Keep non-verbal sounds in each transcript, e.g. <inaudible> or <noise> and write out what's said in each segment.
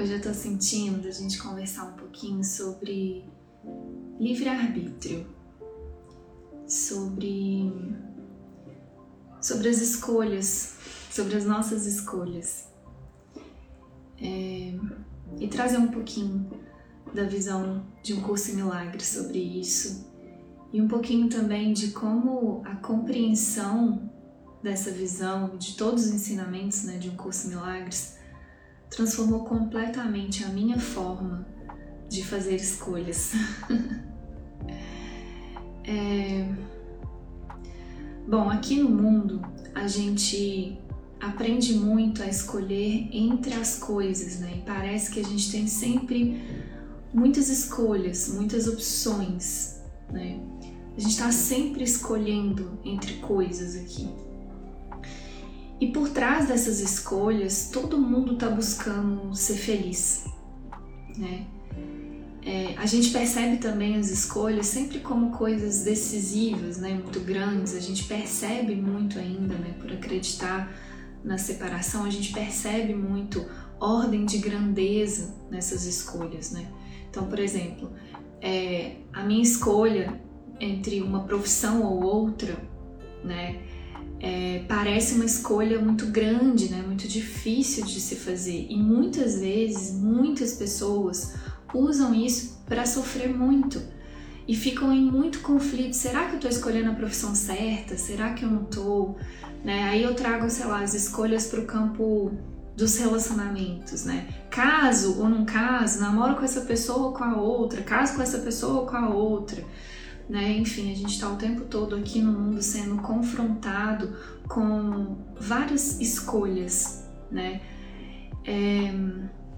Hoje eu tô sentindo da gente conversar um pouquinho sobre livre-arbítrio, sobre, sobre as escolhas, sobre as nossas escolhas. É, e trazer um pouquinho da visão de um curso em milagres sobre isso e um pouquinho também de como a compreensão dessa visão de todos os ensinamentos né, de um curso em milagres transformou completamente a minha forma de fazer escolhas. <laughs> é... Bom, aqui no mundo a gente aprende muito a escolher entre as coisas, né? E parece que a gente tem sempre muitas escolhas, muitas opções, né? A gente está sempre escolhendo entre coisas aqui. E por trás dessas escolhas, todo mundo está buscando ser feliz, né? É, a gente percebe também as escolhas sempre como coisas decisivas, né, muito grandes. A gente percebe muito ainda, né, por acreditar na separação, a gente percebe muito ordem de grandeza nessas escolhas, né? Então, por exemplo, é, a minha escolha entre uma profissão ou outra, né? É, parece uma escolha muito grande, né? muito difícil de se fazer. E muitas vezes, muitas pessoas usam isso para sofrer muito e ficam em muito conflito. Será que eu estou escolhendo a profissão certa? Será que eu não estou? Né? Aí eu trago, sei lá, as escolhas para o campo dos relacionamentos, né? Caso ou não caso, namoro com essa pessoa ou com a outra, caso com essa pessoa ou com a outra né? Enfim, a gente está o tempo todo aqui no mundo sendo confrontado com várias escolhas, né? É,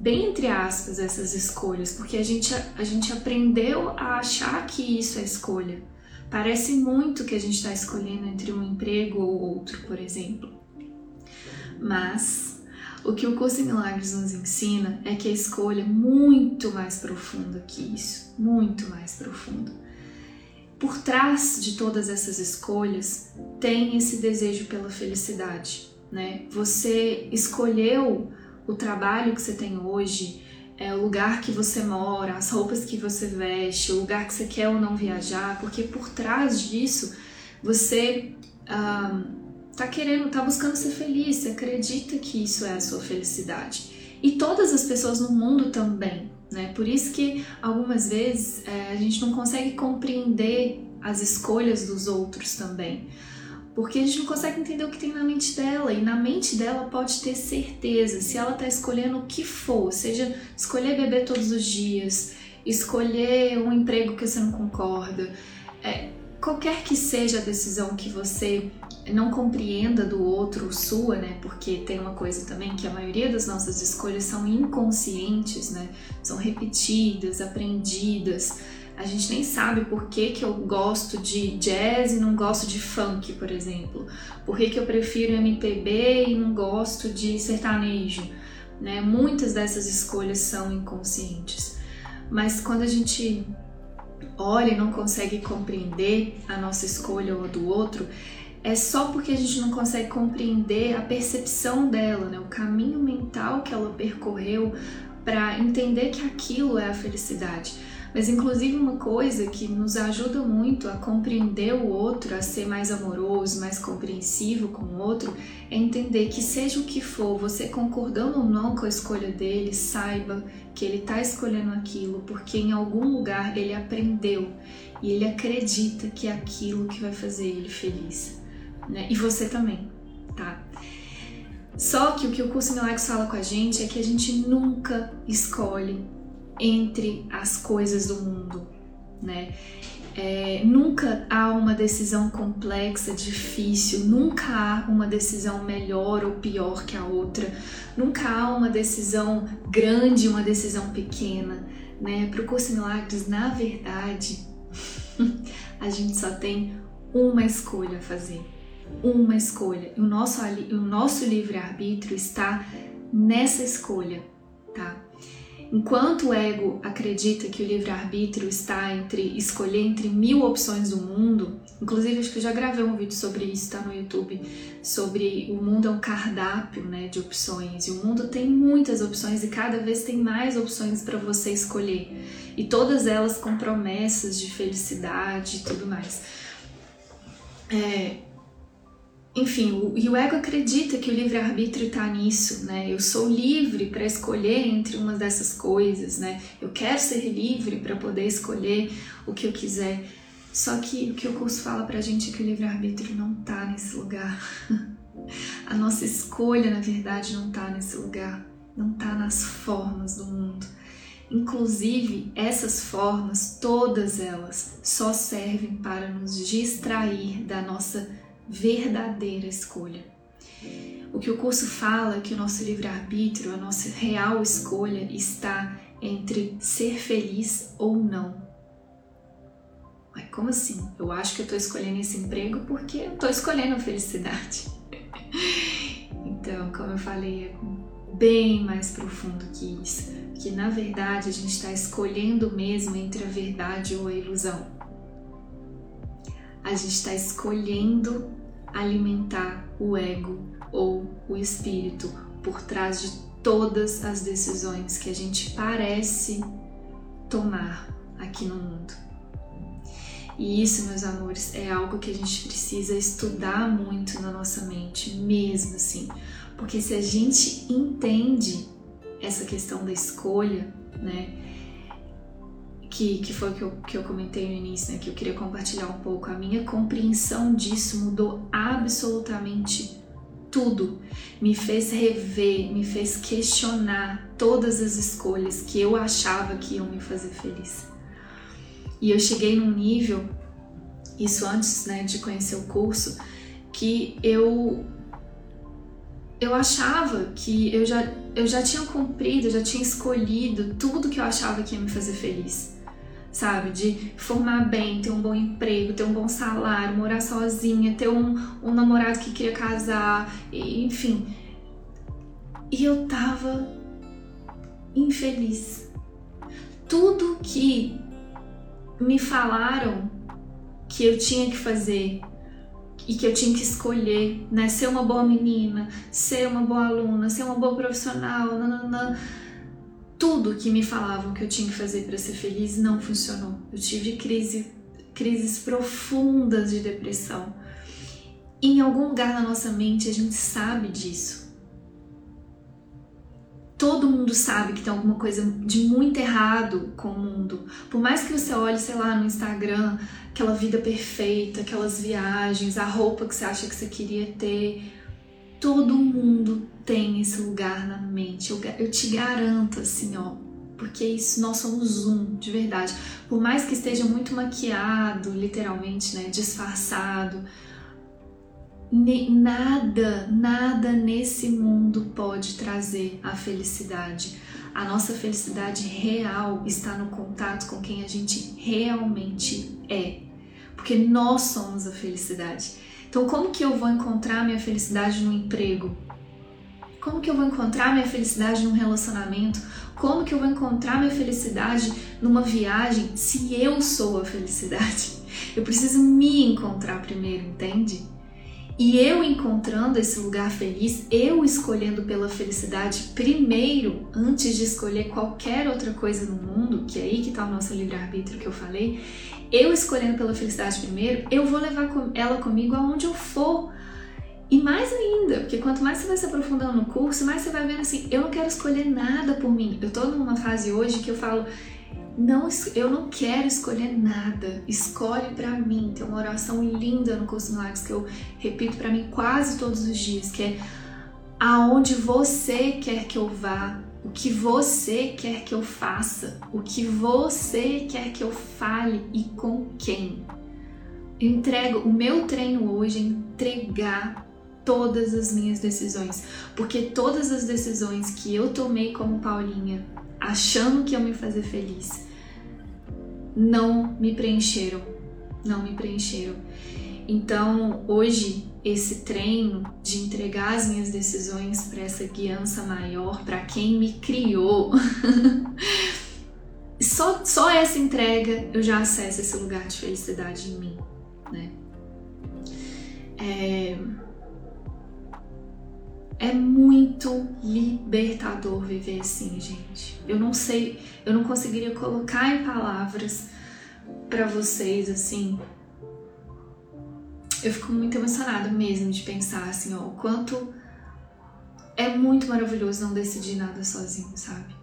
bem entre aspas essas escolhas, porque a gente, a gente aprendeu a achar que isso é escolha. Parece muito que a gente está escolhendo entre um emprego ou outro, por exemplo. Mas o que o curso em milagres nos ensina é que a escolha é muito mais profunda que isso, muito mais profunda por trás de todas essas escolhas tem esse desejo pela felicidade, né? Você escolheu o trabalho que você tem hoje, é, o lugar que você mora, as roupas que você veste, o lugar que você quer ou não viajar, porque por trás disso você ah, tá querendo, tá buscando ser feliz, você acredita que isso é a sua felicidade. E todas as pessoas no mundo também né? Por isso que algumas vezes é, a gente não consegue compreender as escolhas dos outros também, porque a gente não consegue entender o que tem na mente dela e na mente dela pode ter certeza se ela está escolhendo o que for, seja escolher beber todos os dias, escolher um emprego que você não concorda, é, qualquer que seja a decisão que você não compreenda do outro sua, né? Porque tem uma coisa também que a maioria das nossas escolhas são inconscientes, né? São repetidas, aprendidas. A gente nem sabe por que, que eu gosto de jazz e não gosto de funk, por exemplo. Por que, que eu prefiro MPB e não gosto de sertanejo, né? Muitas dessas escolhas são inconscientes. Mas quando a gente olha e não consegue compreender a nossa escolha ou a do outro, é só porque a gente não consegue compreender a percepção dela, né? o caminho mental que ela percorreu para entender que aquilo é a felicidade. Mas, inclusive, uma coisa que nos ajuda muito a compreender o outro, a ser mais amoroso, mais compreensivo com o outro, é entender que, seja o que for, você concordando ou não com a escolha dele, saiba que ele está escolhendo aquilo porque em algum lugar ele aprendeu e ele acredita que é aquilo que vai fazer ele feliz né? E você também, tá? Só que o que o curso Milagres fala com a gente é que a gente nunca escolhe entre as coisas do mundo, né? É, nunca há uma decisão complexa, difícil, nunca há uma decisão melhor ou pior que a outra, nunca há uma decisão grande, uma decisão pequena, né? Para o curso Milagres, na verdade, <laughs> a gente só tem uma escolha a fazer uma escolha. E o nosso, o nosso livre-arbítrio está nessa escolha, tá? Enquanto o ego acredita que o livre-arbítrio está entre escolher entre mil opções do mundo, inclusive acho que eu já gravei um vídeo sobre isso, tá no YouTube, sobre o mundo é um cardápio né, de opções, e o mundo tem muitas opções e cada vez tem mais opções para você escolher, e todas elas com promessas de felicidade e tudo mais. É, enfim, o, e o ego acredita que o livre-arbítrio está nisso, né? Eu sou livre para escolher entre uma dessas coisas, né? Eu quero ser livre para poder escolher o que eu quiser. Só que o que o curso fala pra gente é que o livre-arbítrio não tá nesse lugar. <laughs> A nossa escolha, na verdade, não tá nesse lugar. Não tá nas formas do mundo. Inclusive, essas formas, todas elas, só servem para nos distrair da nossa verdadeira escolha. O que o curso fala é que o nosso livre-arbítrio, a nossa real escolha está entre ser feliz ou não. Mas como assim? Eu acho que eu estou escolhendo esse emprego porque eu estou escolhendo a felicidade. <laughs> então, como eu falei, é bem mais profundo que isso. Que na verdade a gente está escolhendo mesmo entre a verdade ou a ilusão a gente está escolhendo alimentar o ego ou o espírito por trás de todas as decisões que a gente parece tomar aqui no mundo. E isso, meus amores, é algo que a gente precisa estudar muito na nossa mente, mesmo assim. Porque se a gente entende essa questão da escolha, né? Que, que foi o que eu, que eu comentei no início, né, que eu queria compartilhar um pouco. A minha compreensão disso mudou absolutamente tudo. Me fez rever, me fez questionar todas as escolhas que eu achava que iam me fazer feliz. E eu cheguei num nível, isso antes né, de conhecer o curso, que eu eu achava que eu já, eu já tinha cumprido, eu já tinha escolhido tudo que eu achava que ia me fazer feliz sabe? De formar bem, ter um bom emprego, ter um bom salário, morar sozinha, ter um, um namorado que queria casar, enfim. E eu tava infeliz. Tudo que me falaram que eu tinha que fazer e que eu tinha que escolher, né? Ser uma boa menina, ser uma boa aluna, ser uma boa profissional, nananã tudo que me falavam que eu tinha que fazer para ser feliz não funcionou. Eu tive crise, crises profundas de depressão. E em algum lugar na nossa mente a gente sabe disso. Todo mundo sabe que tem alguma coisa de muito errado com o mundo. Por mais que você olhe, sei lá, no Instagram, aquela vida perfeita, aquelas viagens, a roupa que você acha que você queria ter, Todo mundo tem esse lugar na mente. Eu, eu te garanto, assim, ó, porque isso nós somos um, de verdade. Por mais que esteja muito maquiado, literalmente, né, disfarçado, nada, nada nesse mundo pode trazer a felicidade. A nossa felicidade real está no contato com quem a gente realmente é, porque nós somos a felicidade. Então, como que eu vou encontrar minha felicidade no emprego? Como que eu vou encontrar minha felicidade num relacionamento? Como que eu vou encontrar minha felicidade numa viagem se eu sou a felicidade? Eu preciso me encontrar primeiro, entende? E eu encontrando esse lugar feliz, eu escolhendo pela felicidade primeiro, antes de escolher qualquer outra coisa no mundo, que é aí que está o nosso livre-arbítrio que eu falei, eu escolhendo pela felicidade primeiro, eu vou levar ela comigo aonde eu for. E mais ainda, porque quanto mais você vai se aprofundando no curso, mais você vai vendo assim, eu não quero escolher nada por mim. Eu tô numa fase hoje que eu falo, não, eu não quero escolher nada. Escolhe para mim. Tem uma oração linda no curso Milagres que eu repito para mim quase todos os dias, que é aonde você quer que eu vá, o que você quer que eu faça, o que você quer que eu fale e com quem. Eu entrego o meu treino hoje é entregar todas as minhas decisões, porque todas as decisões que eu tomei como Paulinha, achando que iam me fazer feliz, não me preencheram, não me preencheram. Então, hoje esse treino de entregar as minhas decisões para essa guiança maior, para quem me criou, <laughs> essa entrega, eu já acesso esse lugar de felicidade em mim, né? É, é muito libertador viver assim, gente. Eu não sei, eu não conseguiria colocar em palavras para vocês assim. Eu fico muito emocionada mesmo de pensar assim, ó, o quanto é muito maravilhoso não decidir nada sozinho, sabe?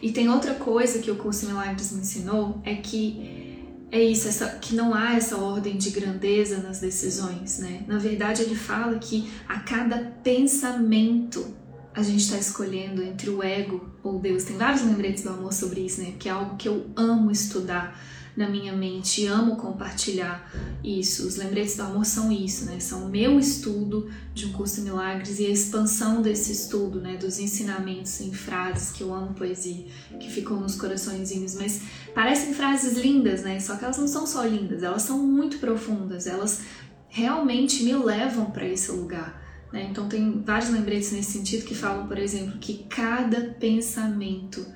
E tem outra coisa que o curso Milagres me ensinou é que é isso, essa, que não há essa ordem de grandeza nas decisões, né? Na verdade, ele fala que a cada pensamento a gente está escolhendo entre o ego ou Deus. Tem vários lembretes do amor sobre isso, né? Que é algo que eu amo estudar na minha mente, amo compartilhar isso. Os lembretes do amor são isso, né? São o meu estudo de um curso de milagres e a expansão desse estudo, né? Dos ensinamentos em frases que eu amo poesia, que ficam nos coraçõezinhos, mas parecem frases lindas, né? Só que elas não são só lindas, elas são muito profundas, elas realmente me levam para esse lugar. Né? Então tem vários lembretes nesse sentido que falam, por exemplo, que cada pensamento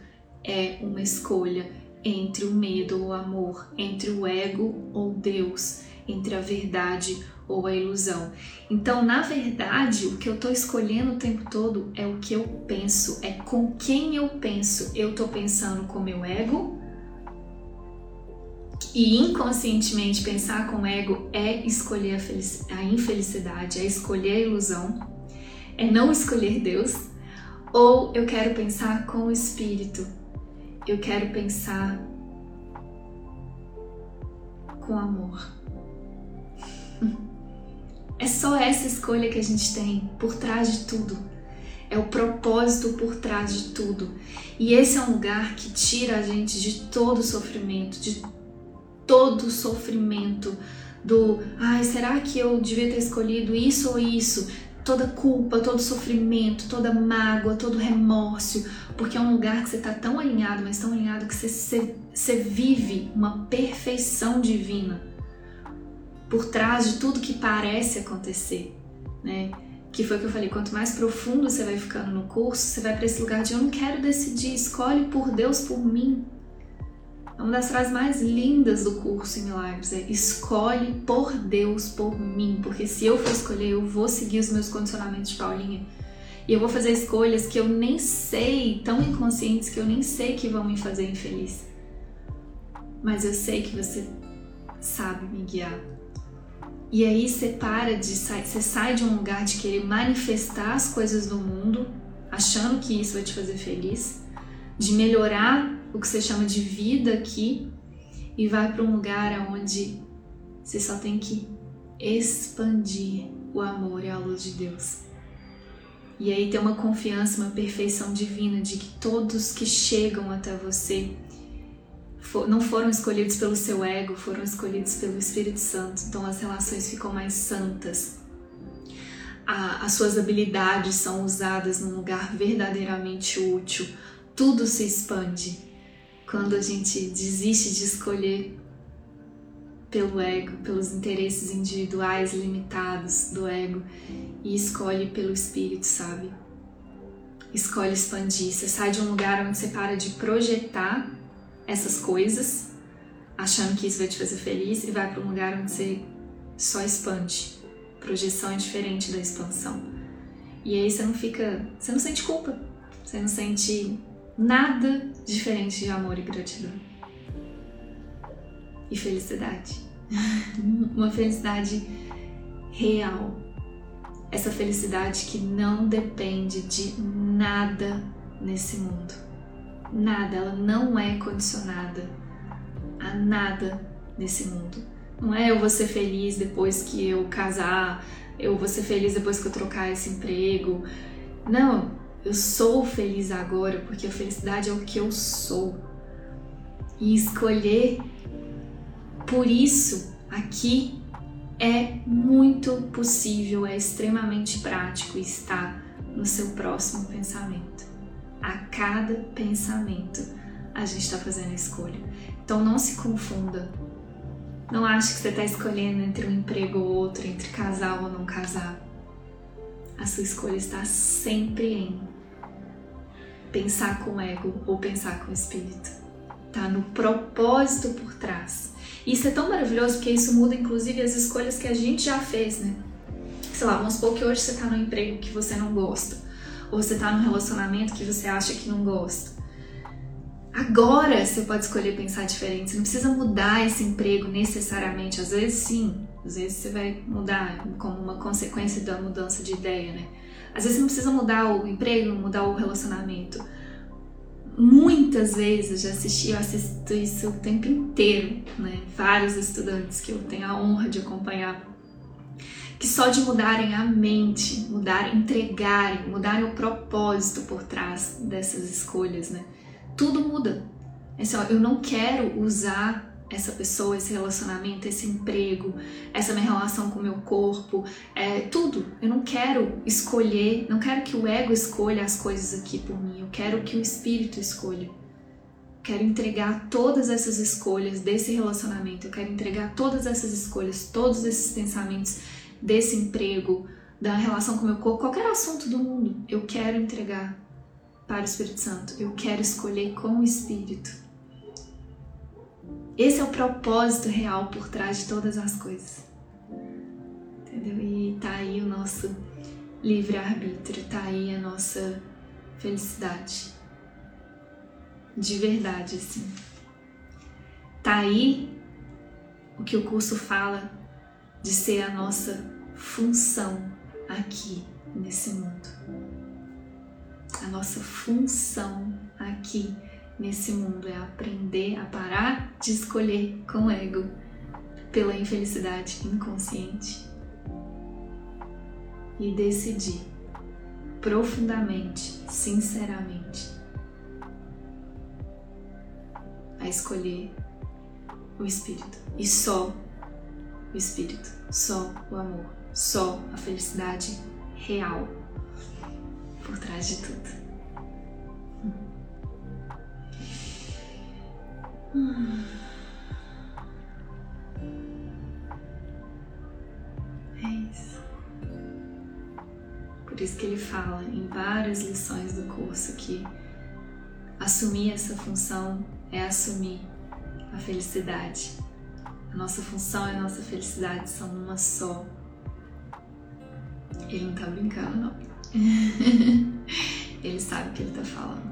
é uma escolha entre o medo ou o amor, entre o ego ou Deus, entre a verdade ou a ilusão. Então, na verdade, o que eu estou escolhendo o tempo todo é o que eu penso, é com quem eu penso. Eu estou pensando com meu ego. E inconscientemente pensar com o ego é escolher a, a infelicidade, é escolher a ilusão, é não escolher Deus. Ou eu quero pensar com o espírito, eu quero pensar com amor. É só essa escolha que a gente tem por trás de tudo. É o propósito por trás de tudo. E esse é um lugar que tira a gente de todo sofrimento, de todo sofrimento do, ai, será que eu devia ter escolhido isso ou isso? Toda culpa, todo sofrimento, toda mágoa, todo remorso, porque é um lugar que você está tão alinhado, mas tão alinhado que você, você, você vive uma perfeição divina por trás de tudo que parece acontecer, né? Que foi o que eu falei, quanto mais profundo você vai ficando no curso, você vai para esse lugar de eu não quero decidir, escolhe por Deus por mim. É uma das frases mais lindas do curso em Milagres é escolhe por Deus por mim, porque se eu for escolher, eu vou seguir os meus condicionamentos de Paulinha. E eu vou fazer escolhas que eu nem sei, tão inconscientes que eu nem sei que vão me fazer infeliz. Mas eu sei que você sabe me guiar. E aí você para de sair, você sai de um lugar de querer manifestar as coisas do mundo, achando que isso vai te fazer feliz, de melhorar o que você chama de vida aqui e vai para um lugar onde você só tem que expandir o amor e a luz de Deus. E aí tem uma confiança, uma perfeição divina de que todos que chegam até você não foram escolhidos pelo seu ego, foram escolhidos pelo Espírito Santo. Então as relações ficam mais santas. as suas habilidades são usadas num lugar verdadeiramente útil. Tudo se expande quando a gente desiste de escolher pelo ego, pelos interesses individuais limitados do ego e escolhe pelo espírito, sabe? Escolhe expandir. Você sai de um lugar onde você para de projetar essas coisas, achando que isso vai te fazer feliz, e vai para um lugar onde você só expande. Projeção é diferente da expansão. E aí você não fica. Você não sente culpa, você não sente nada diferente de amor e gratidão. E felicidade. <laughs> Uma felicidade real. Essa felicidade que não depende de nada nesse mundo. Nada, ela não é condicionada a nada nesse mundo. Não é eu vou ser feliz depois que eu casar, eu vou ser feliz depois que eu trocar esse emprego. Não, eu sou feliz agora porque a felicidade é o que eu sou. E escolher por isso aqui é muito possível, é extremamente prático e está no seu próximo pensamento. A cada pensamento a gente está fazendo a escolha. Então não se confunda. Não ache que você está escolhendo entre um emprego ou outro, entre casar ou não casar. A sua escolha está sempre em pensar com o ego ou pensar com o espírito. tá no propósito por trás. Isso é tão maravilhoso porque isso muda inclusive as escolhas que a gente já fez, né? Sei lá, vamos supor que hoje você tá no emprego que você não gosta, ou você tá num relacionamento que você acha que não gosta. Agora você pode escolher pensar diferente. Você não precisa mudar esse emprego necessariamente. Às vezes sim, às vezes você vai mudar como uma consequência da mudança de ideia, né? Às vezes você não precisa mudar o emprego, mudar o relacionamento. Muitas vezes já assisti, eu assisto isso o tempo inteiro, né? Vários estudantes que eu tenho a honra de acompanhar que só de mudarem a mente, mudar, entregarem, mudarem o propósito por trás dessas escolhas, né? tudo muda. É só, eu não quero usar essa pessoa, esse relacionamento, esse emprego, essa minha relação com o meu corpo, é, tudo. Eu não quero escolher, não quero que o ego escolha as coisas aqui por mim, eu quero que o espírito escolha. Quero entregar todas essas escolhas desse relacionamento, eu quero entregar todas essas escolhas, todos esses pensamentos desse emprego, da relação com o meu corpo, qualquer assunto do mundo, eu quero entregar para o Espírito Santo. Eu quero escolher com o Espírito. Esse é o propósito real por trás de todas as coisas. Entendeu? E tá aí o nosso livre-arbítrio, tá aí a nossa felicidade. De verdade, assim. Tá aí o que o curso fala de ser a nossa função aqui nesse mundo. A nossa função aqui nesse mundo é aprender a parar de escolher com o ego pela infelicidade inconsciente e decidir profundamente, sinceramente, a escolher o Espírito e só o Espírito, só o amor, só a felicidade real por trás de tudo. É isso. Por isso que ele fala em várias lições do curso que assumir essa função é assumir a felicidade. A nossa função e a nossa felicidade são uma só. Ele não tá brincando, não. <laughs> ele sabe o que ele tá falando.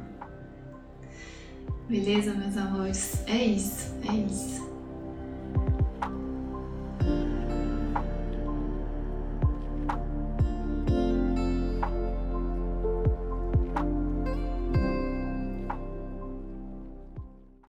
Beleza, meus amores? É isso, é isso.